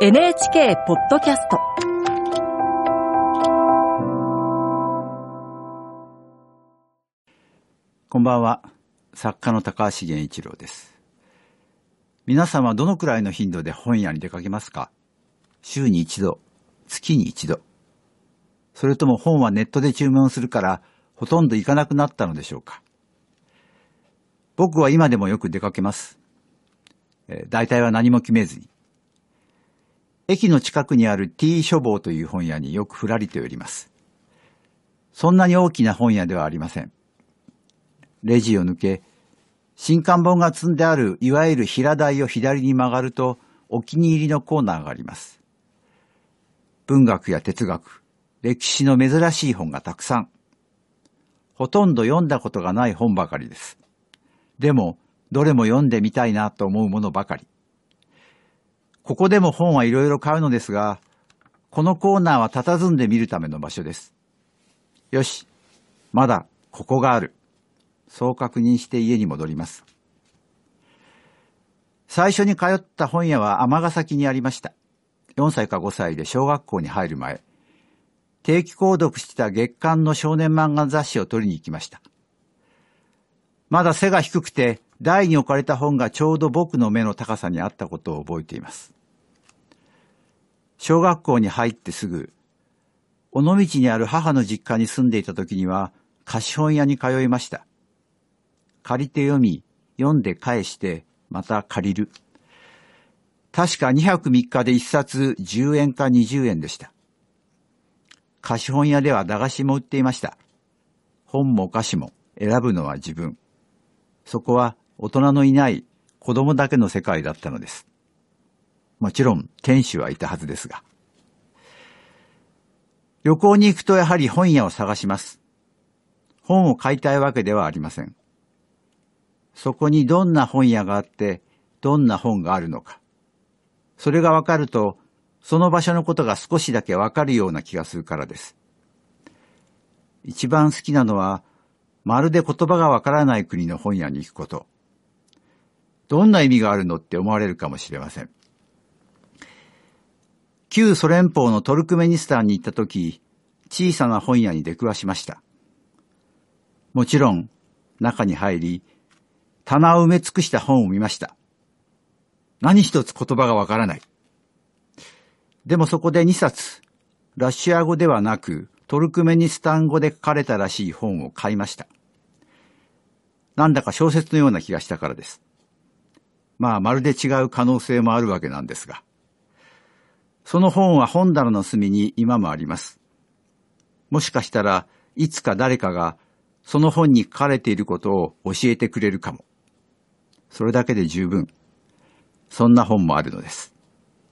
NHK ポッドキャスト。こんばんは。作家の高橋源一郎です。皆さんはどのくらいの頻度で本屋に出かけますか？週に一度月に一度。それとも本はネットで注文するからほとんど行かなくなったのでしょうか？僕は今でもよく出かけます。えー大体は何も決めずに。駅の近くにある T 書房という本屋によくふらりと寄ります。そんなに大きな本屋ではありません。レジを抜け、新刊本が積んであるいわゆる平台を左に曲がるとお気に入りのコーナーがあります。文学や哲学、歴史の珍しい本がたくさん。ほとんど読んだことがない本ばかりです。でも、どれも読んでみたいなと思うものばかり。ここでも本はいろいろ買うのですが、このコーナーは佇んでみるための場所です。よし、まだここがある。そう確認して家に戻ります。最初に通った本屋は尼崎にありました。4歳か5歳で小学校に入る前、定期購読してた月刊の少年漫画雑誌を取りに行きました。まだ背が低くて、台に置かれた本がちょうど僕の目の高さにあったことを覚えています。小学校に入ってすぐ、尾道にある母の実家に住んでいた時には、貸本屋に通いました。借りて読み、読んで返して、また借りる。確か2泊3日で1冊10円か20円でした。貸本屋では駄菓子も売っていました。本もお菓子も選ぶのは自分。そこは大人のいない子供だけの世界だったのです。もちろん店主はいたはずですが。旅行に行くとやはり本屋を探します。本を買いたいわけではありません。そこにどんな本屋があって、どんな本があるのか。それがわかると、その場所のことが少しだけわかるような気がするからです。一番好きなのは、まるで言葉がわからない国の本屋に行くこと。どんな意味があるのって思われるかもしれません。旧ソ連邦のトルクメニスタンに行った時、小さな本屋に出くわしました。もちろん、中に入り、棚を埋め尽くした本を見ました。何一つ言葉がわからない。でもそこで2冊、ラシア語ではなく、トルクメニスタン語で書かれたらしい本を買いました。なんだか小説のような気がしたからです。まあ、まるで違う可能性もあるわけなんですが。その本は本棚の隅に今もあります。もしかしたらいつか誰かがその本に書かれていることを教えてくれるかも。それだけで十分。そんな本もあるのです。